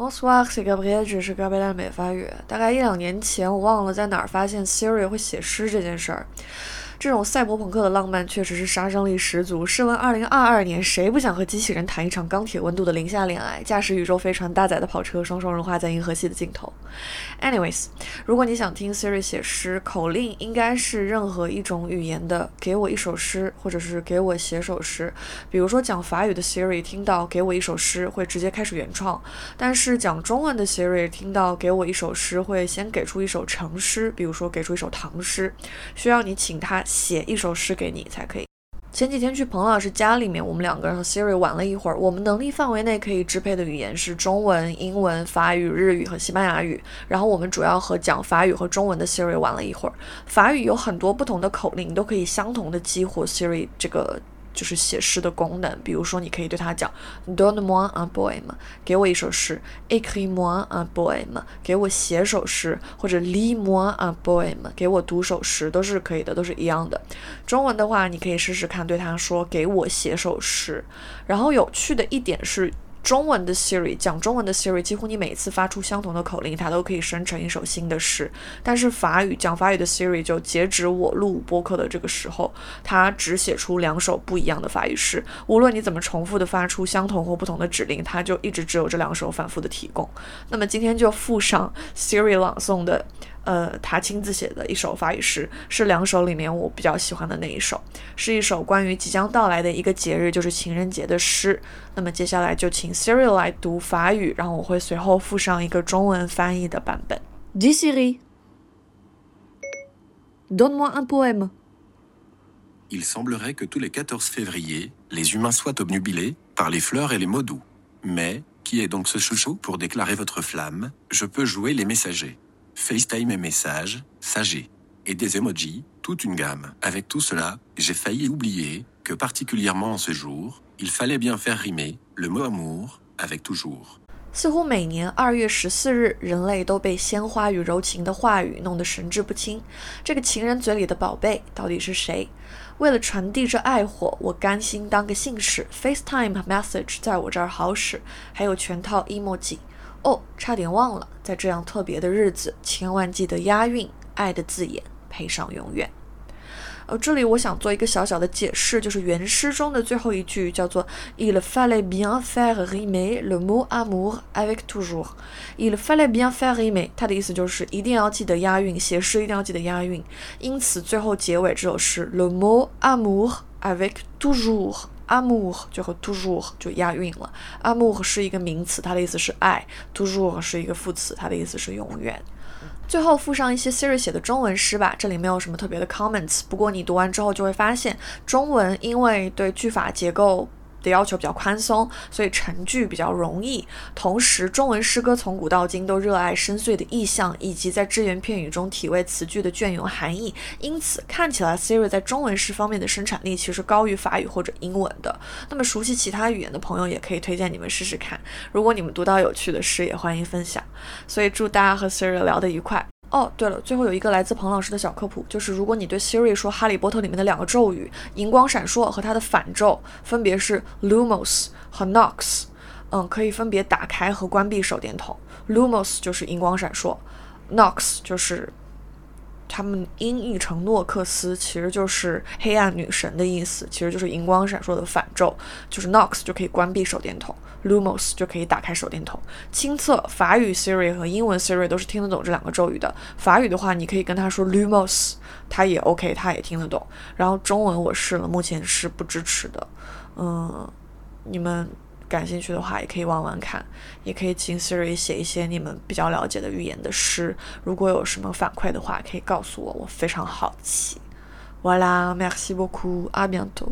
Bonsoir, c'est Gabriel，这是 Gabriel 美发语。大概一两年前，我忘了在哪儿发现 Siri 会写诗这件事儿。这种赛博朋克的浪漫确实是杀伤力十足。试问，二零二二年谁不想和机器人谈一场钢铁温度的零下恋爱，驾驶宇宙飞船搭载的跑车双双融化在银河系的尽头？Anyways，如果你想听 Siri 写诗，口令应该是任何一种语言的“给我一首诗”或者是“给我写首诗”。比如说讲法语的 Siri 听到“给我一首诗”会直接开始原创，但是讲中文的 Siri 听到“给我一首诗”会先给出一首成诗，比如说给出一首唐诗，需要你请他。写一首诗给你才可以。前几天去彭老师家里面，我们两个人和 Siri 玩了一会儿。我们能力范围内可以支配的语言是中文、英文、法语、日语和西班牙语。然后我们主要和讲法语和中文的 Siri 玩了一会儿。法语有很多不同的口令，都可以相同的激活 Siri 这个。就是写诗的功能，比如说，你可以对他讲，Donne-moi un poème，给我一首诗；Écris-moi un poème，给我写首诗；或者 Lis-moi un poème，给我读首诗，都是可以的，都是一样的。中文的话，你可以试试看，对他说，给我写首诗。然后有趣的一点是。中文的 Siri 讲中文的 Siri，几乎你每次发出相同的口令，它都可以生成一首新的诗。但是法语讲法语的 Siri，就截止我录播客的这个时候，它只写出两首不一样的法语诗。无论你怎么重复的发出相同或不同的指令，它就一直只有这两首反复的提供。那么今天就附上 Siri 朗诵的。呃，他亲自写的一首法语诗，是两首里面我比较喜欢的那一首，是一首关于即将到来的一个节日，就是情人节的诗。那么接下来就请 Siri 来读法语，然后我会随后附上一个中文翻译的版本。Dis Siri, donne-moi un poème. Il semblerait que tous les 14 février, les humains soient obnubilés par les fleurs et les mots doux. Mais, qui est donc ce chouchou pour déclarer votre flamme Je peux jouer les messagers. FaceTime et messages, Sagé, et des emojis, toute une gamme. Avec tout cela, j'ai failli oublier que particulièrement en ce jour, il fallait bien faire rimer le mot amour avec toujours. 似乎每年二月十四日，人类都被鲜花与柔情的话语弄得神志不清。这个情人嘴里的宝贝到底是谁？为了传递这爱火，我甘心当个信使。FaceTime message 在我这儿好使，还有全套 emoji。哦，差点忘了，在这样特别的日子，千万记得押韵，爱的字眼配上永远。呃，这里我想做一个小小的解释，就是原诗中的最后一句叫做 Il fallait bien faire rimer le mot amour avec toujours。Il fallait bien faire rimer，它的意思就是一定要记得押韵，写诗一定要记得押韵。因此，最后结尾这首诗 le mot amour avec toujours。Amu 就和 toujours 就押韵了。，Amu 是一个名词，它的意思是爱；toujours 是一个副词，它的意思是永远。最后附上一些 Siri 写的中文诗吧，这里没有什么特别的 comments。不过你读完之后就会发现，中文因为对句法结构。的要求比较宽松，所以成句比较容易。同时，中文诗歌从古到今都热爱深邃的意象，以及在只言片语中体味词句的隽永含义。因此，看起来 Siri 在中文诗方面的生产力其实高于法语或者英文的。那么，熟悉其他语言的朋友也可以推荐你们试试看。如果你们读到有趣的诗，也欢迎分享。所以，祝大家和 Siri 聊得愉快。哦，对了，最后有一个来自彭老师的小科普，就是如果你对 Siri 说《哈利波特》里面的两个咒语“荧光闪烁”和它的反咒分别是 Lumos 和 Nox，嗯，可以分别打开和关闭手电筒。Lumos 就是荧光闪烁，Nox 就是他们音译成诺克斯，其实就是黑暗女神的意思，其实就是荧光闪烁的反咒，就是 Knox 就可以关闭手电筒。Lumos 就可以打开手电筒。亲测法语 Siri 和英文 Siri 都是听得懂这两个咒语的。法语的话，你可以跟他说 Lumos，它也 OK，它也听得懂。然后中文我试了，目前是不支持的。嗯，你们感兴趣的话，也可以玩玩看，也可以请 Siri 写一些你们比较了解的语言的诗。如果有什么反馈的话，可以告诉我，我非常好奇。Voilà，merci beaucoup，à bientôt。